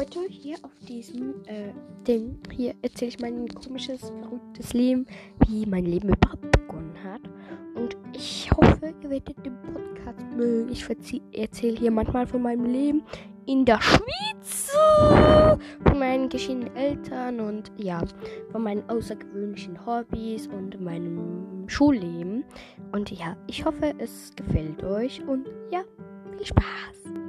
heute hier auf diesem äh, Ding, hier erzähle ich mein komisches, verrücktes Leben, wie mein Leben überhaupt begonnen hat. Und ich hoffe, ihr werdet den Podcast mögen. Ich erzähle hier manchmal von meinem Leben in der Schweiz, von meinen geschiedenen Eltern und ja, von meinen außergewöhnlichen Hobbys und meinem Schulleben. Und ja, ich hoffe, es gefällt euch und ja, viel Spaß.